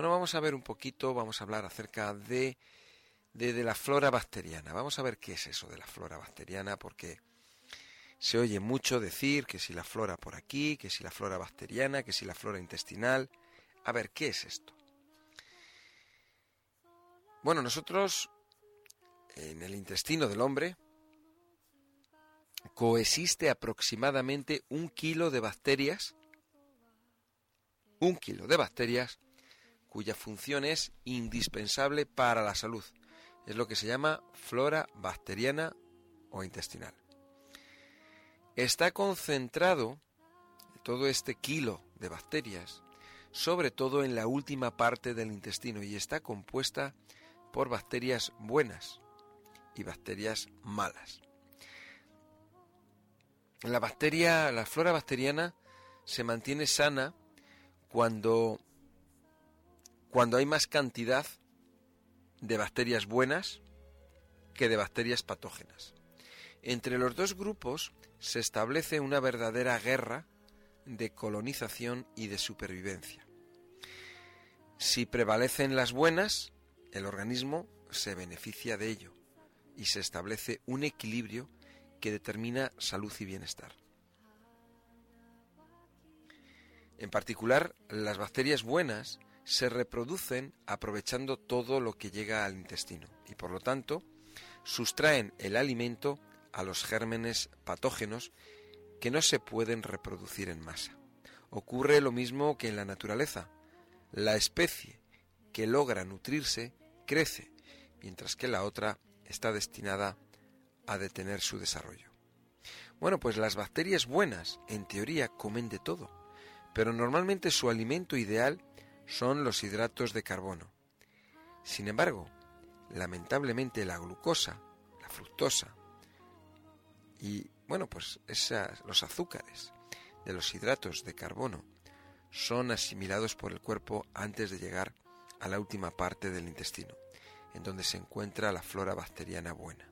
Bueno, vamos a ver un poquito, vamos a hablar acerca de, de, la flora bacteriana. Vamos a ver qué es eso de la flora bacteriana, porque se oye mucho decir que si la flora por aquí, que si la flora bacteriana, que si la flora intestinal. A ver, ¿qué es esto? Bueno, nosotros en el intestino del hombre coexiste aproximadamente un kilo de bacterias, un kilo de bacterias cuya función es indispensable para la salud. Es lo que se llama flora bacteriana o intestinal está concentrado todo este kilo de bacterias, sobre todo en la última parte del intestino, y está compuesta por bacterias buenas y bacterias malas. La bacteria, la flora bacteriana se mantiene sana cuando, cuando hay más cantidad de bacterias buenas que de bacterias patógenas. Entre los dos grupos se establece una verdadera guerra de colonización y de supervivencia. Si prevalecen las buenas, el organismo se beneficia de ello y se establece un equilibrio que determina salud y bienestar. En particular, las bacterias buenas se reproducen aprovechando todo lo que llega al intestino y por lo tanto sustraen el alimento a los gérmenes patógenos que no se pueden reproducir en masa. Ocurre lo mismo que en la naturaleza. La especie que logra nutrirse crece, mientras que la otra está destinada a detener su desarrollo. Bueno, pues las bacterias buenas, en teoría, comen de todo, pero normalmente su alimento ideal son los hidratos de carbono. Sin embargo, lamentablemente la glucosa, la fructosa, y bueno, pues los azúcares de los hidratos de carbono son asimilados por el cuerpo antes de llegar a la última parte del intestino, en donde se encuentra la flora bacteriana buena.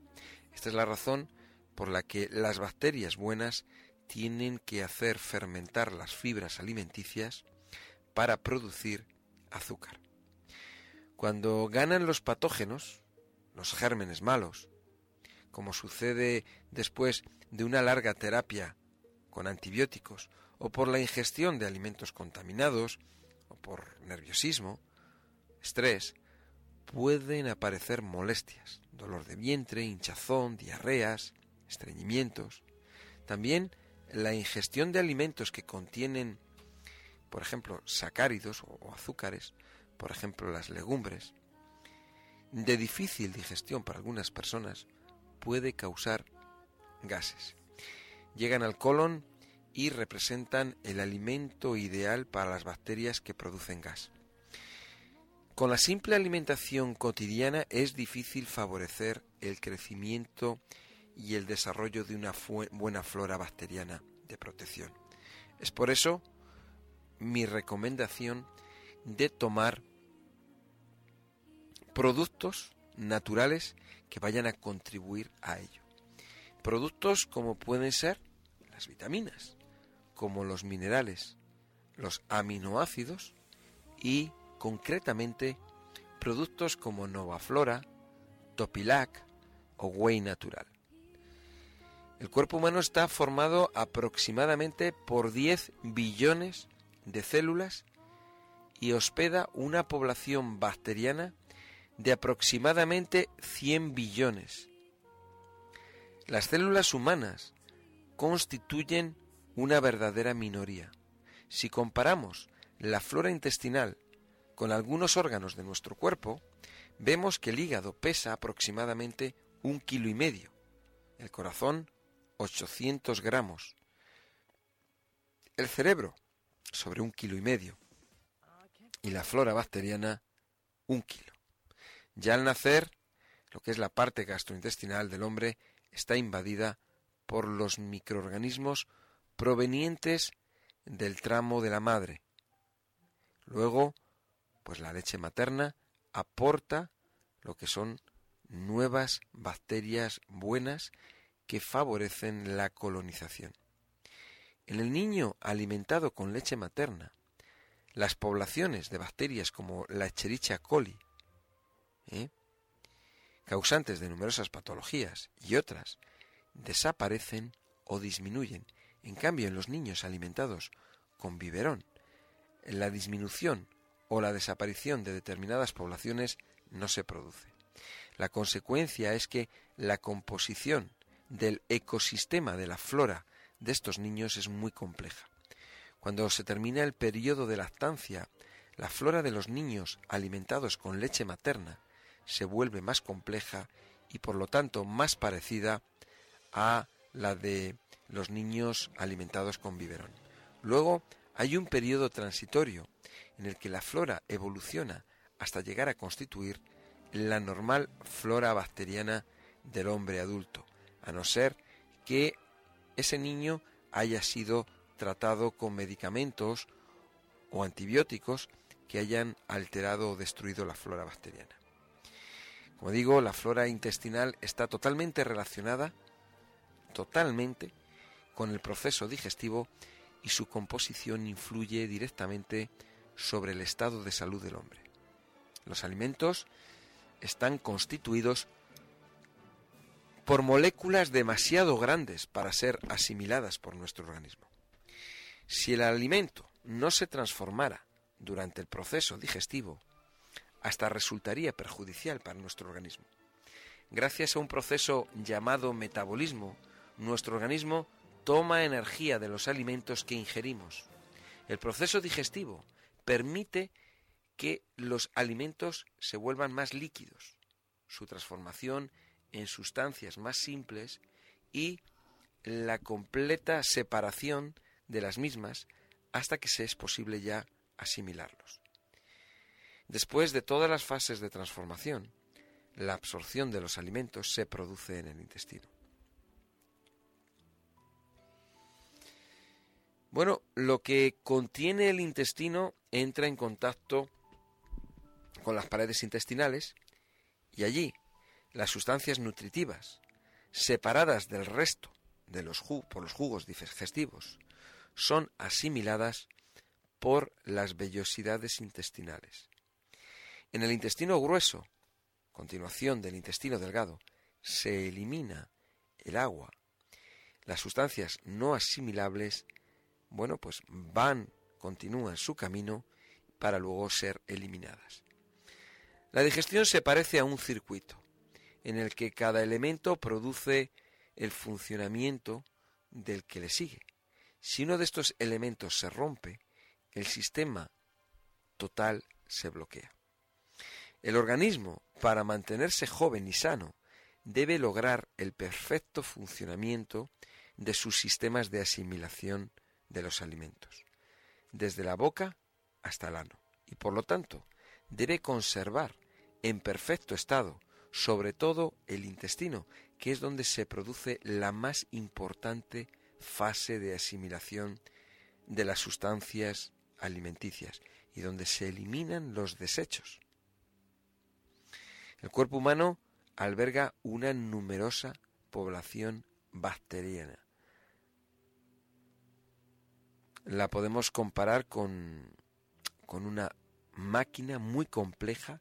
Esta es la razón por la que las bacterias buenas tienen que hacer fermentar las fibras alimenticias para producir azúcar. Cuando ganan los patógenos, los gérmenes malos, como sucede después de una larga terapia con antibióticos o por la ingestión de alimentos contaminados o por nerviosismo, estrés, pueden aparecer molestias, dolor de vientre, hinchazón, diarreas, estreñimientos. También la ingestión de alimentos que contienen, por ejemplo, sacáridos o azúcares, por ejemplo las legumbres, de difícil digestión para algunas personas, puede causar gases. Llegan al colon y representan el alimento ideal para las bacterias que producen gas. Con la simple alimentación cotidiana es difícil favorecer el crecimiento y el desarrollo de una buena flora bacteriana de protección. Es por eso mi recomendación de tomar productos naturales que vayan a contribuir a ello. Productos como pueden ser las vitaminas, como los minerales, los aminoácidos y concretamente productos como Novaflora, Topilac o Whey Natural. El cuerpo humano está formado aproximadamente por 10 billones de células y hospeda una población bacteriana de aproximadamente 100 billones. Las células humanas constituyen una verdadera minoría. Si comparamos la flora intestinal con algunos órganos de nuestro cuerpo, vemos que el hígado pesa aproximadamente un kilo y medio, el corazón 800 gramos, el cerebro sobre un kilo y medio y la flora bacteriana un kilo. Ya al nacer, lo que es la parte gastrointestinal del hombre está invadida por los microorganismos provenientes del tramo de la madre. Luego, pues la leche materna aporta lo que son nuevas bacterias buenas que favorecen la colonización. En el niño alimentado con leche materna, Las poblaciones de bacterias como la Escherichia coli, ¿eh? causantes de numerosas patologías y otras, desaparecen o disminuyen. En cambio, en los niños alimentados con biberón, la disminución o la desaparición de determinadas poblaciones no se produce. La consecuencia es que la composición del ecosistema de la flora de estos niños es muy compleja. Cuando se termina el periodo de lactancia, la flora de los niños alimentados con leche materna se vuelve más compleja y por lo tanto más parecida a la de los niños alimentados con biberón. Luego hay un periodo transitorio en el que la flora evoluciona hasta llegar a constituir la normal flora bacteriana del hombre adulto, a no ser que ese niño haya sido tratado con medicamentos o antibióticos que hayan alterado o destruido la flora bacteriana. Como digo, la flora intestinal está totalmente relacionada, totalmente, con el proceso digestivo y su composición influye directamente sobre el estado de salud del hombre. Los alimentos están constituidos por moléculas demasiado grandes para ser asimiladas por nuestro organismo. Si el alimento no se transformara durante el proceso digestivo, hasta resultaría perjudicial para nuestro organismo. Gracias a un proceso llamado metabolismo, nuestro organismo toma energía de los alimentos que ingerimos. El proceso digestivo permite que los alimentos se vuelvan más líquidos. Su transformación en sustancias más simples y la completa separación de las mismas hasta que se es posible ya asimilarlos. Después de todas las fases de transformación, la absorción de los alimentos se produce en el intestino. Bueno, lo que contiene el intestino entra en contacto con las paredes intestinales y allí las sustancias nutritivas, separadas del resto de los por los jugos digestivos, son asimiladas por las vellosidades intestinales. En el intestino grueso, continuación del intestino delgado, se elimina el agua. Las sustancias no asimilables, bueno, pues van, continúan su camino para luego ser eliminadas. La digestión se parece a un circuito en el que cada elemento produce el funcionamiento del que le sigue. Si uno de estos elementos se rompe, el sistema total se bloquea. El organismo, para mantenerse joven y sano, debe lograr el perfecto funcionamiento de sus sistemas de asimilación de los alimentos, desde la boca hasta el ano, y por lo tanto debe conservar en perfecto estado sobre todo el intestino, que es donde se produce la más importante fase de asimilación de las sustancias alimenticias y donde se eliminan los desechos. El cuerpo humano alberga una numerosa población bacteriana. La podemos comparar con, con una máquina muy compleja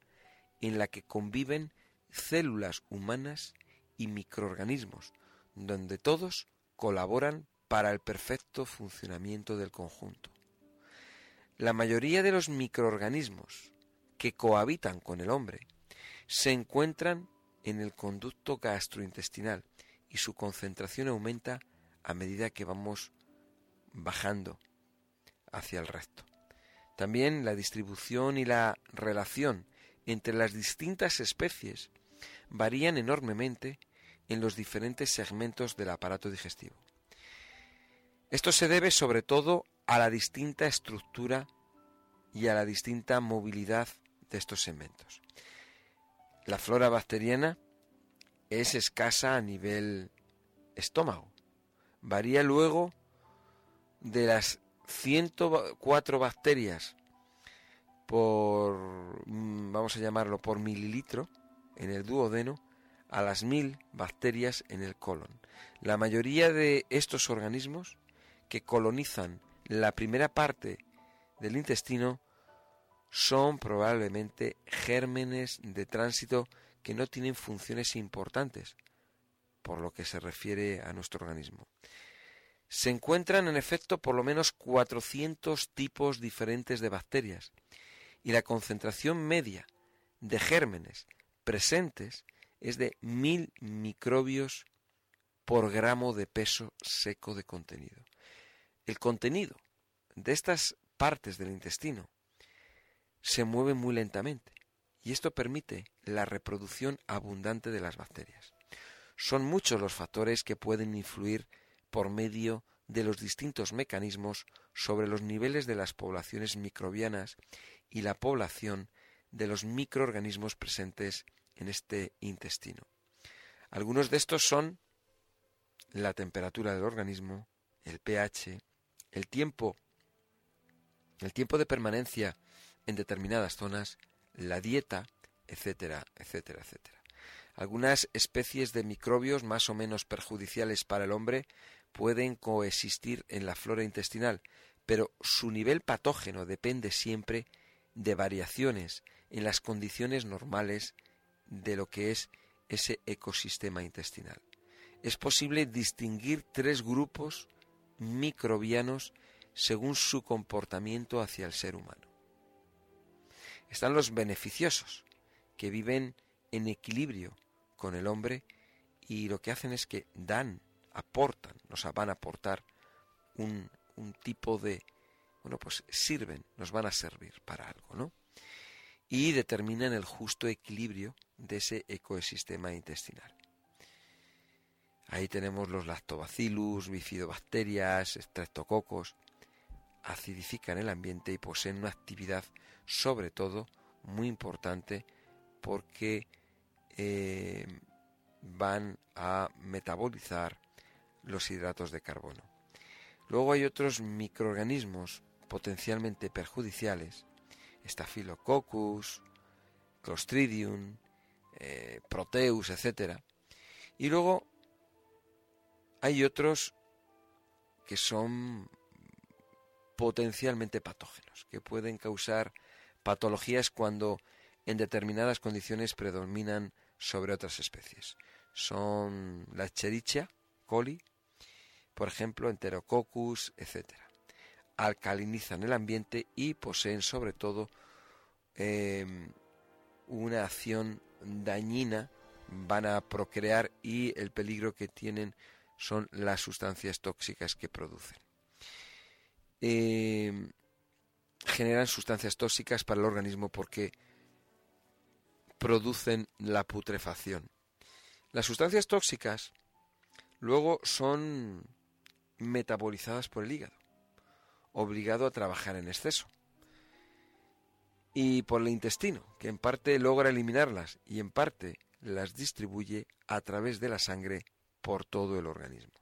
en la que conviven células humanas y microorganismos, donde todos colaboran para el perfecto funcionamiento del conjunto. La mayoría de los microorganismos que cohabitan con el hombre se encuentran en el conducto gastrointestinal y su concentración aumenta a medida que vamos bajando hacia el resto. También la distribución y la relación entre las distintas especies varían enormemente en los diferentes segmentos del aparato digestivo. Esto se debe sobre todo a la distinta estructura y a la distinta movilidad de estos segmentos. La flora bacteriana es escasa a nivel estómago. Varía luego de las 104 bacterias por, mm, vamos a llamarlo, por mililitro en el duodeno a las mil bacterias en el colon. La mayoría de estos organismos que colonizan la primera parte del intestino son probablemente gérmenes de tránsito que no tienen funciones importantes por lo que se refiere a nuestro organismo. Se encuentran en efecto por lo menos 400 tipos diferentes de bacterias y la concentración media de gérmenes presentes es de mil microbios por gramo de peso seco de contenido. El contenido de estas partes del intestino se mueve muy lentamente y esto permite la reproducción abundante de las bacterias. Son muchos los factores que pueden influir por medio de los distintos mecanismos sobre los niveles de las poblaciones microbianas y la población de los microorganismos presentes en este intestino. Algunos de estos son la temperatura del organismo, el pH, el tiempo, el tiempo de permanencia en determinadas zonas, la dieta, etcétera, etcétera, etcétera. Algunas especies de microbios más o menos perjudiciales para el hombre pueden coexistir en la flora intestinal, pero su nivel patógeno depende siempre de variaciones en las condiciones normales de lo que es ese ecosistema intestinal. Es posible distinguir tres grupos microbianos según su comportamiento hacia el ser humano. Están los beneficiosos, que viven en equilibrio con el hombre y lo que hacen es que dan, aportan, nos van a aportar un, un tipo de, bueno, pues sirven, nos van a servir para algo, ¿no? Y determinan el justo equilibrio de ese ecosistema intestinal. Ahí tenemos los lactobacillus, bifidobacterias, estreptococos. Acidifican el ambiente y poseen una actividad, sobre todo, muy importante porque eh, van a metabolizar los hidratos de carbono. Luego hay otros microorganismos potencialmente perjudiciales, Staphylococcus, Clostridium, eh, Proteus, etc. Y luego hay otros que son potencialmente patógenos, que pueden causar patologías cuando en determinadas condiciones predominan sobre otras especies. Son la Escherichia coli, por ejemplo, Enterococcus, etc. Alcalinizan el ambiente y poseen sobre todo em, una acción dañina, van a procrear y el peligro que tienen son las sustancias tóxicas que producen. Em, generan sustancias tóxicas para el organismo porque producen la putrefacción. Las sustancias tóxicas luego son metabolizadas por el hígado, obligado a trabajar en exceso, y por el intestino, que en parte logra eliminarlas y en parte las distribuye a través de la sangre por todo el organismo.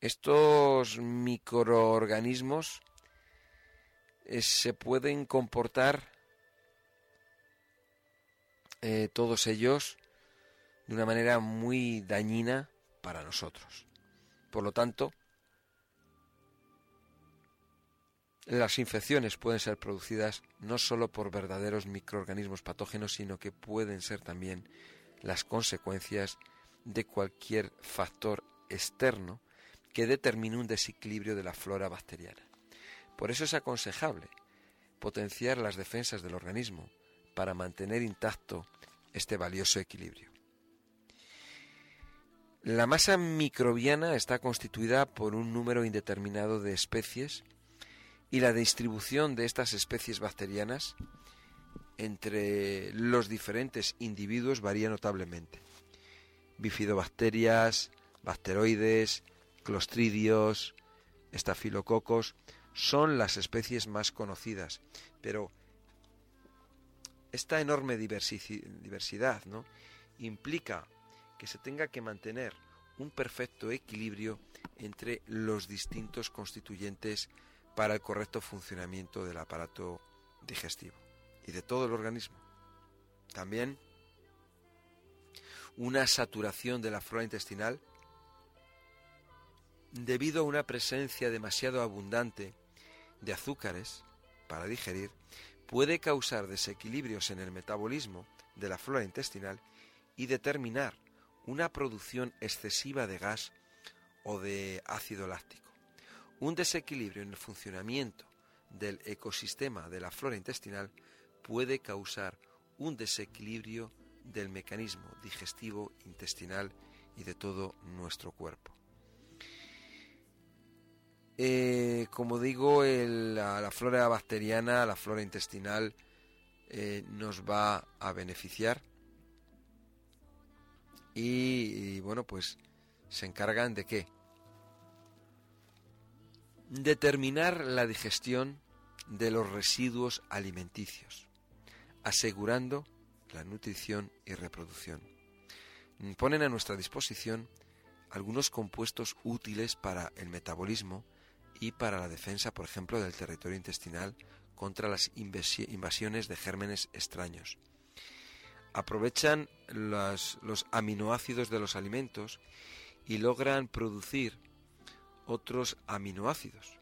Estos microorganismos eh, se pueden comportar eh, todos ellos de una manera muy dañina para nosotros. Por lo tanto, las infecciones pueden ser producidas no solo por verdaderos microorganismos patógenos, sino que pueden ser también las consecuencias de cualquier factor externo que determine un desequilibrio de la flora bacteriana. Por eso es aconsejable potenciar las defensas del organismo para mantener intacto este valioso equilibrio. La masa microbiana está constituida por un número indeterminado de especies y la distribución de estas especies bacterianas entre los diferentes individuos varía notablemente. Bifidobacterias, bacteroides, clostridios, estafilococos son las especies más conocidas, pero esta enorme diversidad ¿no? implica que se tenga que mantener un perfecto equilibrio entre los distintos constituyentes para el correcto funcionamiento del aparato digestivo y de todo el organismo. También una saturación de la flora intestinal debido a una presencia demasiado abundante de azúcares para digerir puede causar desequilibrios en el metabolismo de la flora intestinal y determinar una producción excesiva de gas o de ácido láctico. Un desequilibrio en el funcionamiento del ecosistema de la flora intestinal puede causar un desequilibrio del mecanismo digestivo intestinal y de todo nuestro cuerpo. Eh, como digo, la, flora bacteriana, la flora intestinal, eh, nos va a beneficiar y, bueno, pues se encargan de qué? Determinar la digestión de los residuos alimenticios, asegurando la nutrición y reproducción. Ponen a nuestra disposición algunos compuestos útiles para el metabolismo y para la defensa, por ejemplo, del territorio intestinal contra las invasiones de gérmenes extraños. Aprovechan los, aminoácidos de los alimentos y logran producir otros aminoácidos.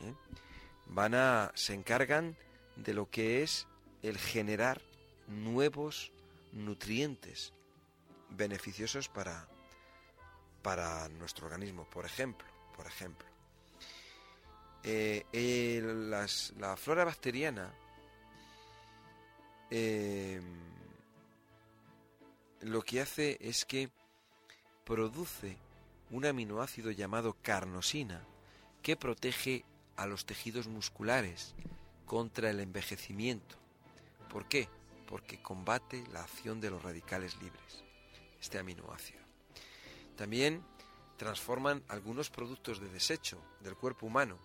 ¿eh? Van a, se encargan de lo que es el generar nuevos nutrientes beneficiosos para, para nuestro organismo. Por ejemplo, por ejemplo, eh, la flora bacteriana eh, lo que hace es que produce un aminoácido llamado carnosina que protege a los tejidos musculares contra el envejecimiento. ¿Por qué? Porque combate la acción de los radicales libres, este aminoácido. También transforman algunos productos de desecho del cuerpo humano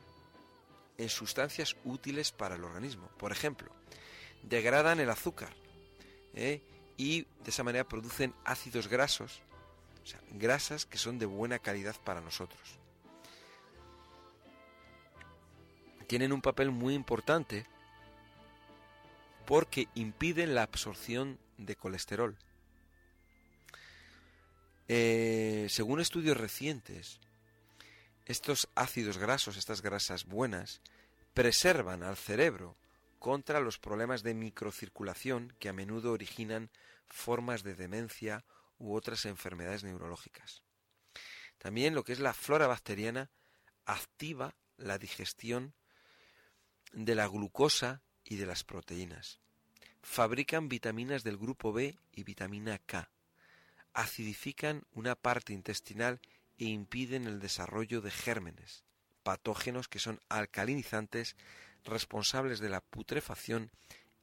en sustancias útiles para el organismo. Por ejemplo, degradan el azúcar ¿eh? y de esa manera producen ácidos grasos, o sea, grasas que son de buena calidad para nosotros. Tienen un papel muy importante porque impiden la absorción de colesterol. Eh, según estudios recientes, estos ácidos grasos, estas grasas buenas, preservan al cerebro contra los problemas de microcirculación que a menudo originan formas de demencia u otras enfermedades neurológicas. También lo que es la flora bacteriana activa la digestión de la glucosa y de las proteínas. Fabrican vitaminas del grupo B y vitamina K. Acidifican una parte intestinal e impiden el desarrollo de gérmenes, patógenos que son alcalinizantes responsables de la putrefacción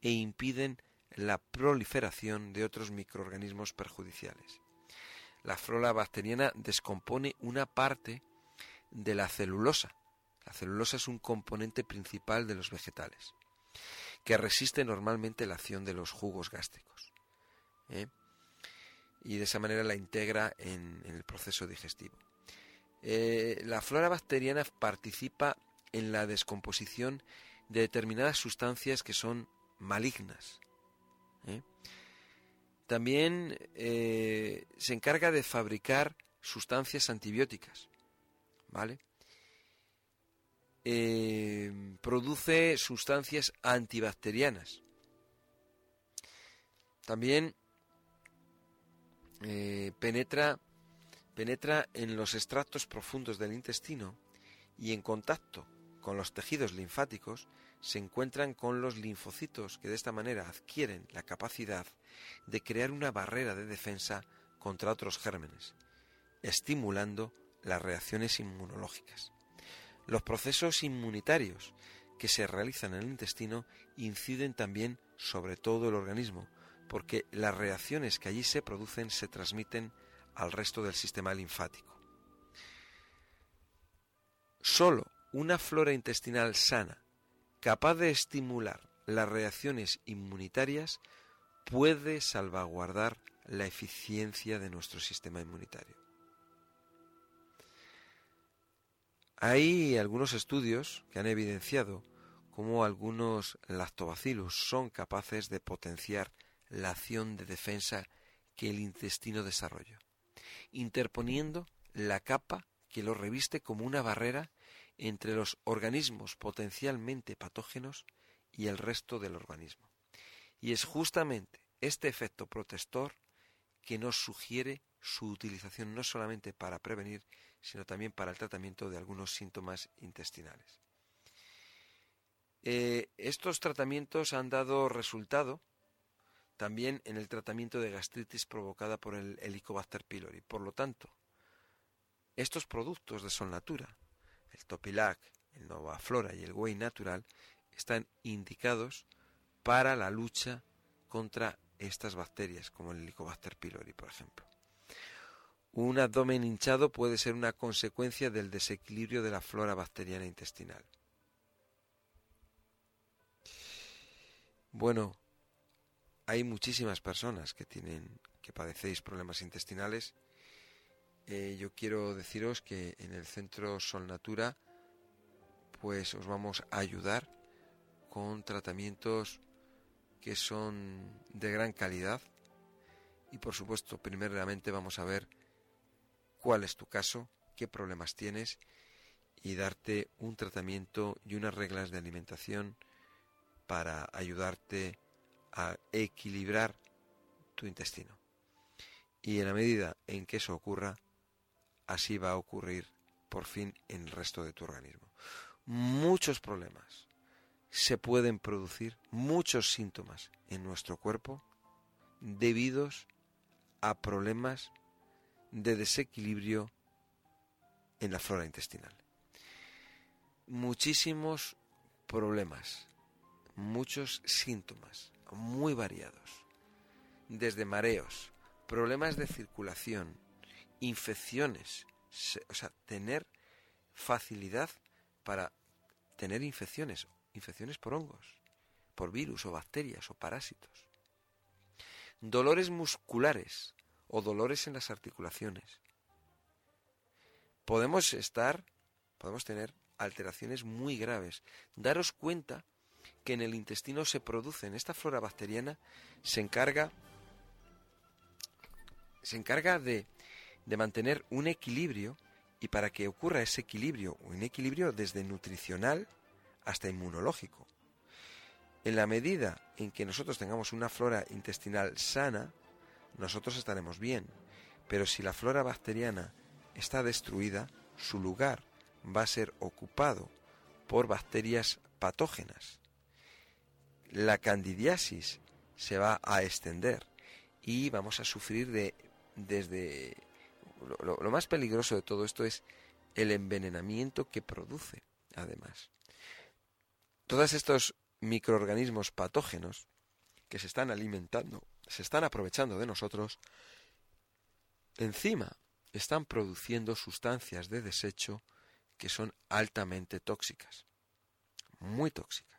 e impiden la proliferación de otros microorganismos perjudiciales. La flora bacteriana descompone una parte de la celulosa. La celulosa es un componente principal de los vegetales, que resiste normalmente la acción de los jugos gástricos. ¿eh? y de esa manera la integra en, el proceso digestivo. Eh, la flora bacteriana participa en la descomposición de determinadas sustancias que son malignas. ¿Eh? También eh, se encarga de fabricar sustancias antibióticas. ¿Vale? produce sustancias antibacterianas. También eh, penetra, penetra en los extractos profundos del intestino y en contacto con los tejidos linfáticos se encuentran con los linfocitos que de esta manera adquieren la capacidad de crear una barrera de defensa contra otros gérmenes, estimulando las reacciones inmunológicas. Los procesos inmunitarios que se realizan en el intestino inciden también sobre todo el organismo, porque las reacciones que allí se producen se transmiten al resto del sistema linfático. Solo una flora intestinal sana, capaz de estimular las reacciones inmunitarias, puede salvaguardar la eficiencia de nuestro sistema inmunitario. Hay algunos estudios que han evidenciado cómo algunos lactobacillus son capaces de potenciar la acción de defensa que el intestino desarrolla, interponiendo la capa que lo reviste como una barrera entre los organismos potencialmente patógenos y el resto del organismo. Y es justamente este efecto protector que nos sugiere su utilización no solamente para prevenir, sino también para el tratamiento de algunos síntomas intestinales. Eh, estos tratamientos han dado resultado también en el tratamiento de gastritis provocada por el Helicobacter pylori. Por lo tanto, estos productos de Solnatura, el Topilac, el Nova Flora y el Whey Natural, están indicados para la lucha contra estas bacterias, como el Helicobacter pylori, por ejemplo. Un abdomen hinchado puede ser una consecuencia del desequilibrio de la flora bacteriana intestinal. Bueno, hay muchísimas personas que tienen, que padecéis problemas intestinales. Eh, yo quiero deciros que en el centro Sol Natura, pues os vamos a ayudar con tratamientos que son de gran calidad y por supuesto primeramente vamos a ver cuál es tu caso, qué problemas tienes y darte un tratamiento y unas reglas de alimentación para ayudarte a equilibrar tu intestino. Y en la medida en que eso ocurra, así va a ocurrir por fin en el resto de tu organismo. Muchos problemas se pueden producir, muchos síntomas en nuestro cuerpo debidos a problemas de desequilibrio en la flora intestinal. Muchísimos problemas, muchos síntomas muy variados, desde mareos, problemas de circulación, infecciones, o sea, tener facilidad para tener infecciones, infecciones por hongos, por virus o bacterias o parásitos, dolores musculares o dolores en las articulaciones. Podemos estar, podemos tener alteraciones muy graves. Daros cuenta que en el intestino se produce, en esta flora bacteriana, se encarga, se encarga de, de mantener un equilibrio y para que ocurra ese equilibrio, un equilibrio desde nutricional hasta inmunológico. En la medida en que nosotros tengamos una flora intestinal sana, nosotros estaremos bien. Pero si la flora bacteriana está destruida, su lugar va a ser ocupado por bacterias patógenas la candidiasis se va a extender y vamos a sufrir de desde lo, más peligroso de todo esto es el envenenamiento que produce además todos estos microorganismos patógenos que se están alimentando se están aprovechando de nosotros encima están produciendo sustancias de desecho que son altamente tóxicas muy tóxicas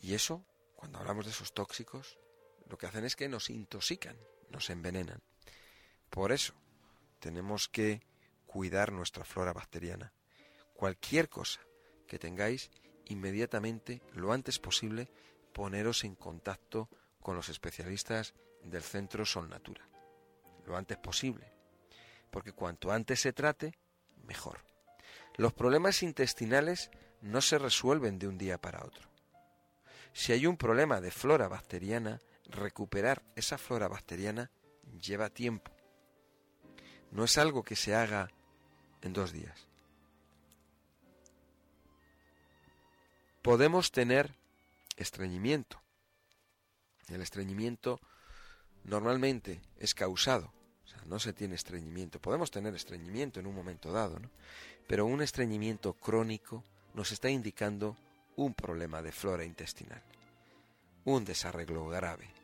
y eso, cuando hablamos de esos tóxicos, lo que hacen es que nos intoxican, nos envenenan. Por eso, tenemos que cuidar nuestra flora bacteriana. Cualquier cosa que tengáis, inmediatamente, lo antes posible, poneros en contacto con los especialistas del Centro Sol Natura. Lo antes posible. Porque cuanto antes se trate, mejor. Los problemas intestinales no se resuelven de un día para otro. Si hay un problema de flora bacteriana, recuperar esa flora bacteriana lleva tiempo. No es algo que se haga en dos días. Podemos tener estreñimiento. El estreñimiento normalmente es causado, o sea, no se tiene estreñimiento. Podemos tener estreñimiento en un momento dado, ¿no? Pero un estreñimiento crónico nos está indicando un problema de flora intestinal, un desarreglo grave.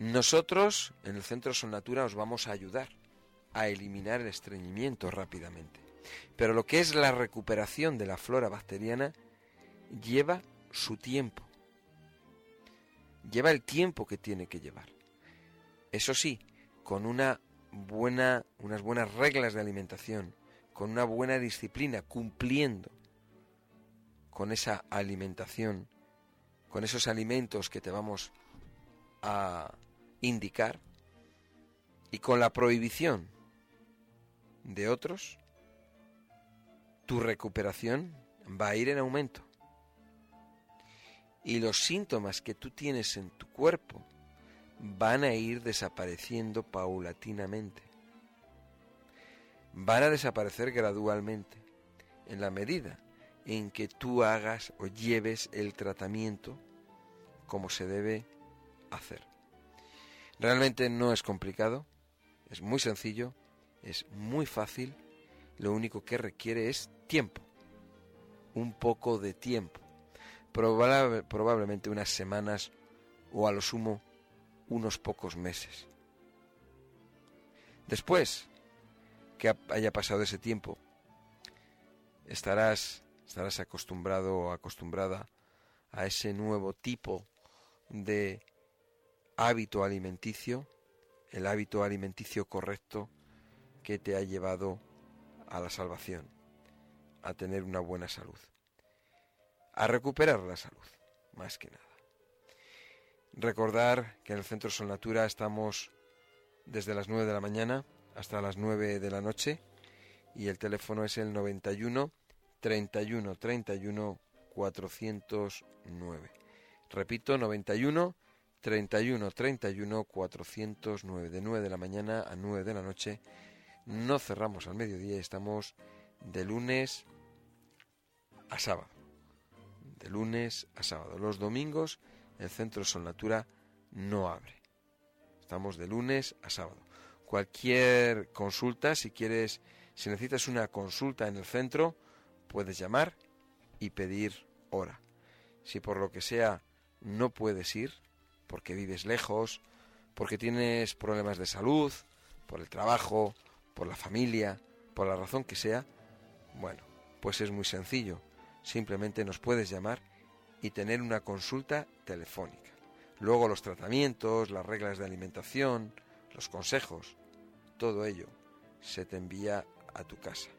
Nosotros en el Centro Natura os vamos a ayudar a eliminar el estreñimiento rápidamente. Pero lo que es la recuperación de la flora bacteriana lleva su tiempo. Lleva el tiempo que tiene que llevar. Eso sí, con una buena, unas buenas reglas de alimentación, con una buena disciplina, cumpliendo con esa alimentación, con esos alimentos que te vamos a indicar y con la prohibición de otros, tu recuperación va a ir en aumento. Y los síntomas que tú tienes en tu cuerpo van a ir desapareciendo paulatinamente. Van a desaparecer gradualmente en la medida en que tú hagas o lleves el tratamiento como se debe hacer. Realmente no es complicado, es muy sencillo, es muy fácil, lo único que requiere es tiempo, un poco de tiempo, probablemente unas semanas o a lo sumo unos pocos meses. Después que haya pasado ese tiempo, estarás, estarás acostumbrado o acostumbrada a ese nuevo tipo de hábito alimenticio, el hábito alimenticio correcto que te ha llevado a la salvación, a tener una buena salud, a recuperar la salud, más que nada. Recordar que en el Centro Sol Natura estamos desde las 9 de la mañana hasta las 9 de la noche y el teléfono es el 91 31 31 409. Repito, 91 31 31 409 de 9 de la mañana a 9 de la noche. No cerramos al mediodía, estamos de lunes a sábado. De lunes a sábado. Los domingos el Centro Sol Natura no abre. Estamos de lunes a sábado. Cualquier consulta, si quieres, si necesitas una consulta en el centro, puedes llamar y pedir hora. Si por lo que sea no puedes ir, porque vives lejos, porque tienes problemas de salud, por el trabajo, por la familia, por la razón que sea, bueno, pues es muy sencillo. Simplemente nos puedes llamar y tener una consulta telefónica. Luego los tratamientos, las reglas de alimentación, los consejos, todo ello se te envía a tu casa.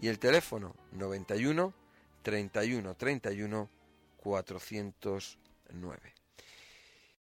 Y el teléfono 91 31 31 409.